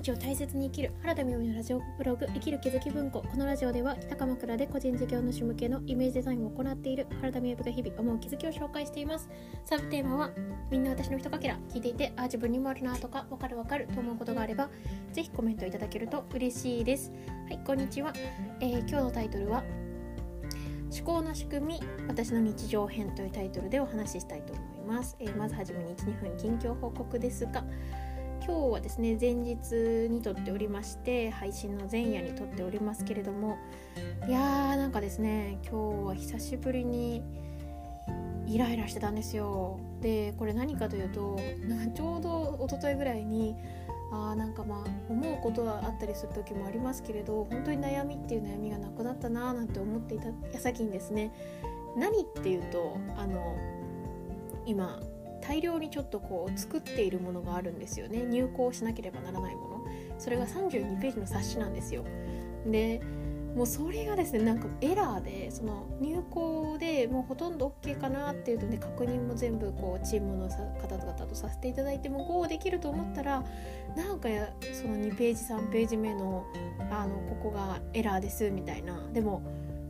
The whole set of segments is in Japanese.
日を大切に生きる原田美由のラジオブログ生きる気づき文庫このラジオでは北鎌倉で個人事業主向けのイメージデザインを行っている原田美由が日々思う気づきを紹介していますサブテーマはみんな私のひとかけら聞いていてあ自分にもあるなとかわかるわかると思うことがあればぜひコメントいただけると嬉しいです。はいこんにちは、えー、今日のタイトルは思考の仕組み私の日常編というタイトルでお話ししたいと思います、えー、まずはじめに12分近況報告ですが今日はですね前日に撮っておりまして配信の前夜に撮っておりますけれどもいやーなんかですね今日は久しぶりにイライラしてたんですよ。でこれ何かというとちょうど一昨日ぐらいにあなんかまあ思うことはあったりする時もありますけれど本当に悩みっていう悩みがなくなったなーなんて思っていた矢先にですね何っていうとあの今大量にちょっとこう作っているものがあるんですよね。入稿しなければならないもの。それが32ページの冊子なんですよ。でもうそれがですねなんかエラーでその入稿でもうほとんど OK かなっていうので確認も全部こうチームの方々とさせていただいても GO できると思ったらなんかその2ページ3ページ目のあのここがエラーですみたいな。でも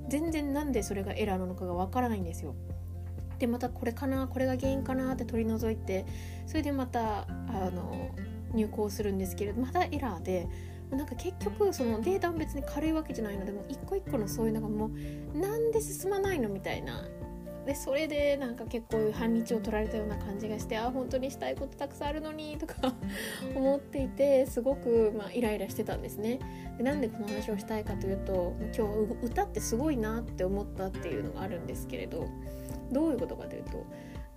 全然なんでそれがエラーなのかがわからないんですよ。でまたこれかなこれが原因かなって取り除いてそれでまたあの入稿するんですけれどまたエラーでなんか結局そのデータも別に軽いわけじゃないのでもう一個一個のそういうのがもうなんで進まないのみたいなでそれでなんか結構半日を取られたような感じがしてあ本当にしたいことたくさんあるのにとか 思っていてすごく、まあ、イライラしてたんですね。でなんでこの話をしたいかというと今日歌ってすごいなって思ったっていうのがあるんですけれどどういうことかというと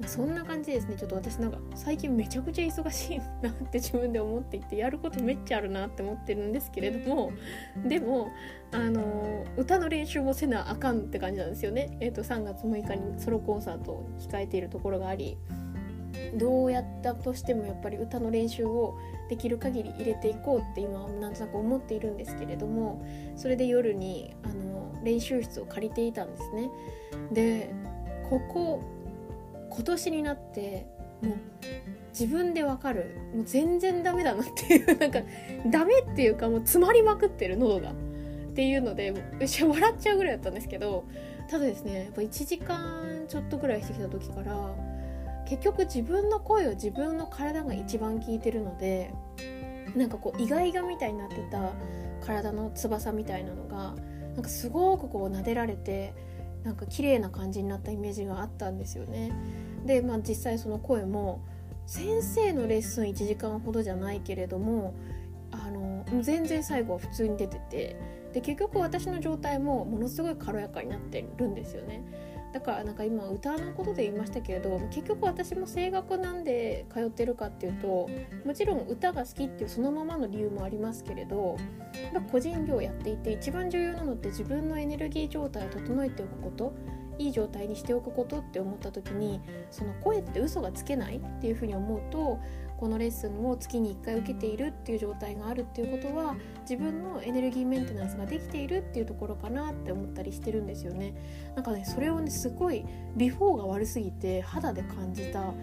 そんな感じですねちょっと私なんか最近めちゃくちゃ忙しいなって 自分で思っていてやることめっちゃあるなって思ってるんですけれどもでもあの歌の練習もせなあかんって感じなんですよね。えーと、3月6日にソロコンサートを控えているところがありどうやったとしてもやっぱり歌の練習をできる限り入れていこうって今なんとなく思っているんですけれどもそれで夜にあの練習室を借りていたんですね。でここ今年になってもう自分でわかる。もう全然ダメだなっていう なんかダメっていうかもう詰まりまくってる喉が。っていうので笑っちゃうぐらいだったんですけどただですねやっぱ1時間ちょっとぐらいしてきた時から結局自分の声を自分の体が一番聞いてるのでなんかこうイガイガみたいになってた体の翼みたいなのがなんかすごくこう撫でられてなんか綺麗な感じになったイメージがあったんですよね。で、まあ、実際その声も先生のレッスン1時間ほどじゃないけれどもあの全然最後は普通に出ててで結局私の状態もものすごい軽やかになってるんですよね。だからなんか今歌のことで言いましたけれど結局私も声楽なんで通ってるかっていうともちろん歌が好きっていうそのままの理由もありますけれど個人業やっていて一番重要なのって自分のエネルギー状態を整えておくこといい状態にしておくことって思った時にその声って嘘がつけないっていうふうに思うとこのレッスンを月に1回受けているっていう状態があるっていうことは自分のエネルギーメンテナンスができているっていうところかなって思ったりしてるんですよね。なんかねそれをねすごいビフォーが悪すぎて肌で感じた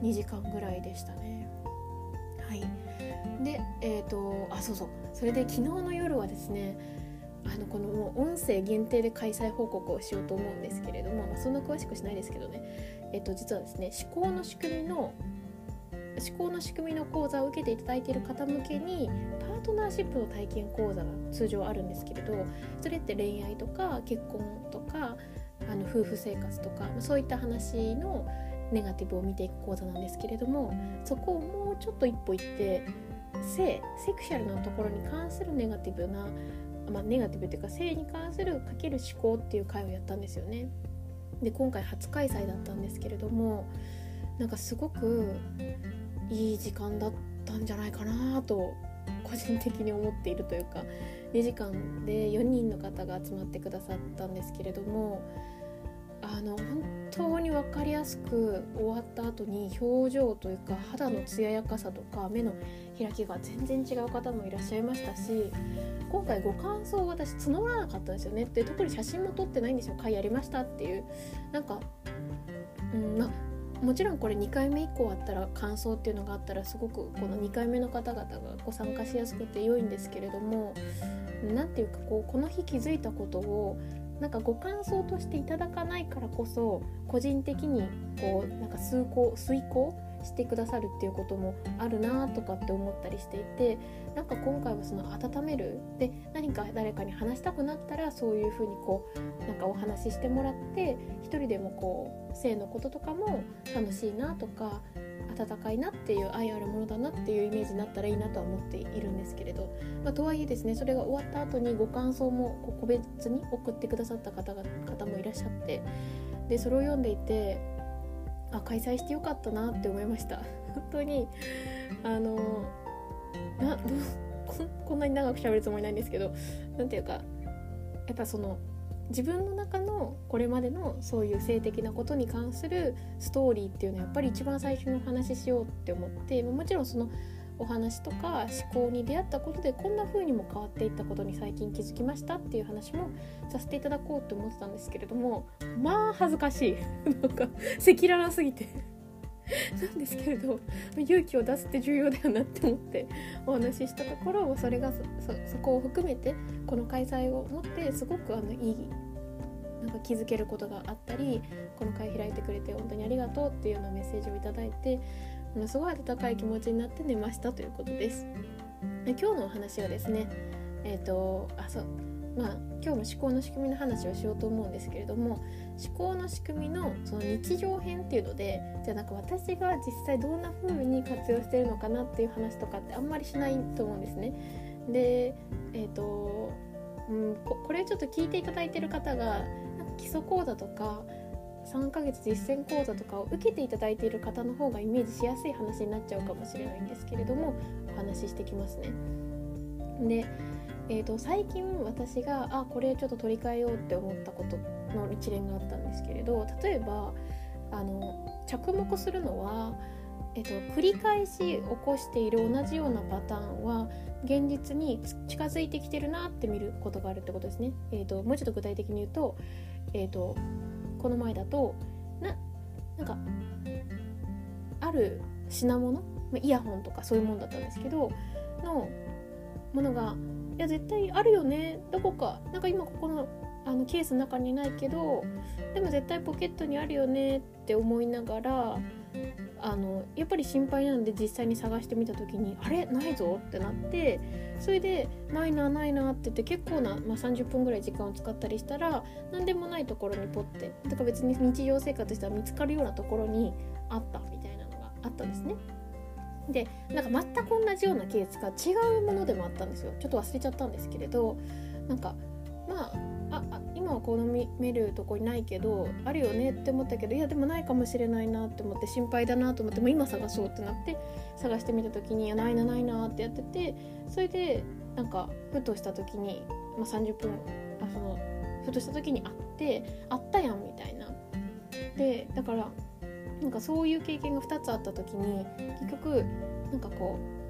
2時間ぐらいでしたね。はい。でえっ、ー、とあそうそう。それで昨日の夜はですねあのこのもう音声限定で開催報告をしようと思うんですけれども、まあ、そんな詳しくしないですけどね、えっと、実はですね思考の仕組みの思考の仕組みの講座を受けていただいている方向けにパートナーシップの体験講座が通常あるんですけれどそれって恋愛とか結婚とかあの夫婦生活とかそういった話のネガティブを見ていく講座なんですけれどもそこをもうちょっと一歩行って性セクシャルなところに関するネガティブな、まあ、ネガティブというか性に関するかける思考っていう会をやったんですよね。で今回初開催だったんですけれどもなんかすごくいい時間だったんじゃないかなと個人的に思っているというか2時間で4人の方が集まってくださったんですけれどもあの本当に分かりやすく終わった後に表情というか肌の艶やかさとか目の開きが全然違う方もいらっしゃいましたし今回ご感想を私募らなかったんですよね。で特に写真も撮ってないんですよ「回やりました」っていう。なんか、うんまもちろんこれ2回目以降あったら感想っていうのがあったらすごくこの2回目の方々がご参加しやすくて良いんですけれども何ていうかこうこの日気づいたことをなんかご感想としていただかないからこそ個人的にこうなんか遂行遂行してくださるっていうこともあるなとかって思ったりしていてなんか今回はその温める。で何か誰かに話したくなったらそういうふうにこうなんかお話ししてもらって一人でもこう性のこととかも楽しいなとか温かいなっていう愛あるものだなっていうイメージになったらいいなとは思っているんですけれど、まあ、とはいえですねそれが終わった後にご感想も個別に送ってくださった方が方もいらっしゃってでそれを読んでいてあ開催してよかったなって思いました。本当にあのなどここんなに長く喋るつもりないんですけど何ていうかやっぱその自分の中のこれまでのそういう性的なことに関するストーリーっていうのはやっぱり一番最初にお話ししようって思ってもちろんそのお話とか思考に出会ったことでこんな風にも変わっていったことに最近気づきましたっていう話もさせていただこうと思ってたんですけれどもまあ恥ずかしい。なんか赤裸々すぎて。なんですけれど勇気を出すって重要だよなって思ってお話ししたところそれがそこを含めてこの開催をもってすごくあのいいなんか気づけることがあったりこの会開いてくれて本当にありがとうっていうようなメッセージを頂いてものすごい温かい気持ちになって寝ましたということです。で今日のお話はですねえっ、ー、とあそうまあ今日も思考の仕組みの話をしようと思うんですけれども思考の仕組みのその日常編っていうのでじゃあなんか私が実際どんな風に活用してるのかなっていう話とかってあんまりしないと思うんですね。でえっ、ー、と、うん、これちょっと聞いていただいてる方がなんか基礎講座とか3ヶ月実践講座とかを受けていただいている方の方がイメージしやすい話になっちゃうかもしれないんですけれどもお話ししてきますね。で、えーと、最近私があこれちょっと取り替えようって思ったことの一連があったんですけれど例えばあの着目するのは、えーと、繰り返し起こしている同じようなパターンは現実に近づいてきてるなって見ることがあるってことですね。えーと、もうちょっと具体的に言うと,、えー、とこの前だとななんかある品物イヤホンとかそういうもんだったんですけどのものがいや絶対あるよねどこかなんか今ここのあのケースの中にないけどでも絶対ポケットにあるよねって思いながらり心配なので実際に探してみた時にあれ？ないぞってなってそれでないなないなって言って結構な、まあ、30分ぐらい時間を使ったりしたら何でもないところにポッてだから別に日常生活したら見つかるようなところにあったみたいなのがあったんですね。でなんか全く同じようなケースが違うものでもあったんですよちょっと忘れちゃったんですけれどなんかまあああ今は好みめるとこにないけどあるよねって思ったけどいやでもないかもしれないなって思って心配だなと思っても今探そうってなって探してみた時に「いやないなないな」ってやっててそれでなんかふとした時に、まあ、30分あそのふとした時に会ってあったやんみたいな。でだからなんかそういう経験が2つあった時に結局なんかこう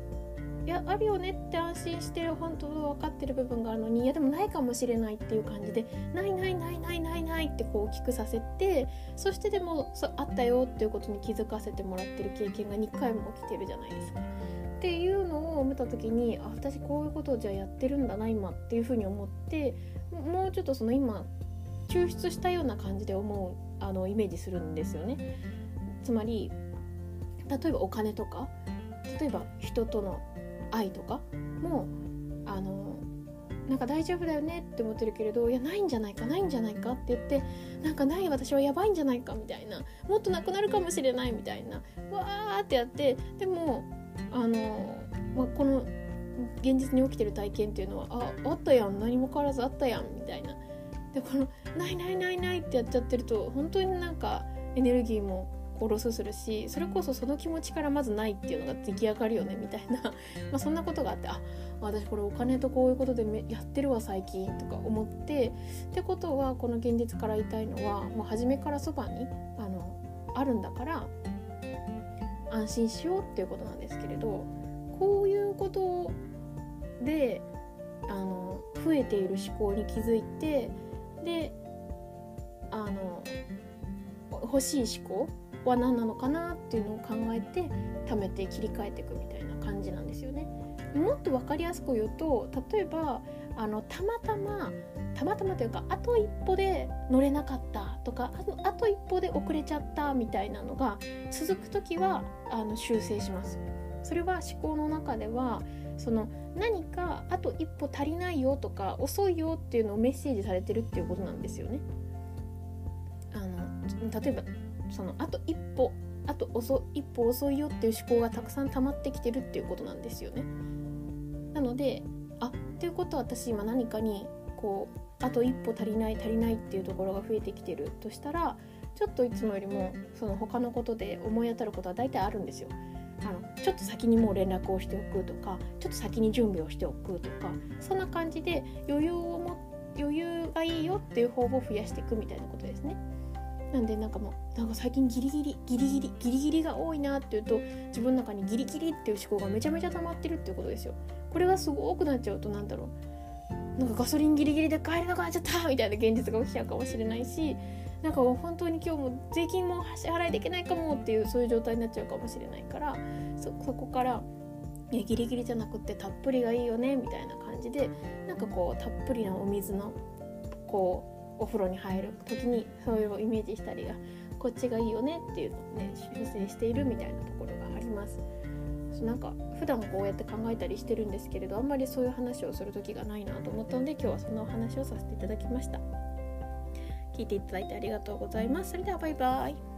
いやあるよねって安心してる本当分かってる部分があるのにいやでもないかもしれないっていう感じでないないないないないないってこう大きくさせてそしてでもそあったよっていうことに気づかせてもらってる経験が2回も起きてるじゃないですか。っていうのを見た時にあ私こういうことをじゃあやってるんだな今っていうふうに思ってもうちょっとその今抽出したような感じで思うあのイメージするんですよね。つまり例えばお金とか例えば人との愛とかもあのなんか大丈夫だよねって思ってるけれどいやないんじゃないかないんじゃないかって言ってなんかない私はやばいんじゃないかみたいなもっとなくなるかもしれないみたいなわーってやってでもあの、まあ、この現実に起きてる体験っていうのはああったやん何も変わらずあったやんみたいな。でこの「ないないないない」ってやっちゃってると本当になんかエネルギーもロスするしそれこそその気持ちからまずないっていうのが出来上がるよねみたいな。まあそんなことがあってあ私これお金とこういうことでやってるわ最近とか思ってってことはこの現実から言いたいのはもう初めからそばにあのあるんだから安心しようっていうことなんですけれどこういうことであの増えている思考に気づいてであの欲しい思考は何なのかなっていうのを考えて貯めて切り替えていくみたいな感じなんですよね。もっと分かりやすく言うと例えばあのたまたまたまたまというかあと一歩で乗れなかったとかあと一歩で遅れちゃったみたいなのが続く時はあの修正します。それは思考の中ではその何かあと一歩足りないよとか遅いよっていうのをメッセージされてるっていうことなんですよね。あの例えばそのあと一歩あと遅一歩遅いよっていう思考がたくさん溜まってきてるっていうことなんですよね。なのであっていうことは私今何かにこうあと一歩足りない足りないっていうところが増えてきてるとしたらちょっといつもよりもその他のことで思い当たることは大体あるんですよ。あのちょっと先にもう連絡をしておくとかちょっと先に準備をしておくとかそんな感じで余裕をも余裕がいいよっていう方を増やしていくみたいなことですね。なんでなんかもうなんか最近ギリギリギリギリギリギリが多いなっていうと自分の中にギリギリっていう思考がめちゃめちゃ溜まってるっていうことですよ。これがすごくなっちゃうとなんだろうなんかガソリンギリギリで帰れなくなっちゃったみたいな現実が起きちゃうかもしれないしなんか本当に今日も税金も支払いできないかもっていうそういう状態になっちゃうかもしれないからそこからいやギリギリじゃなくてたっぷりがいいよねみたいな感じでなんかこうたっぷりなお水のこうお風呂に入る時にそういうのをイメージしたりがこっちがいいよねっていうのをね修正しているみたいなところがあります。なんか普段こうやって考えたりしてるんですけれどあんまりそういう話をする時がないなと思ったので今日はそんなお話をさせていただきました。聞いていただいてありがとうございます。それではバイバイ。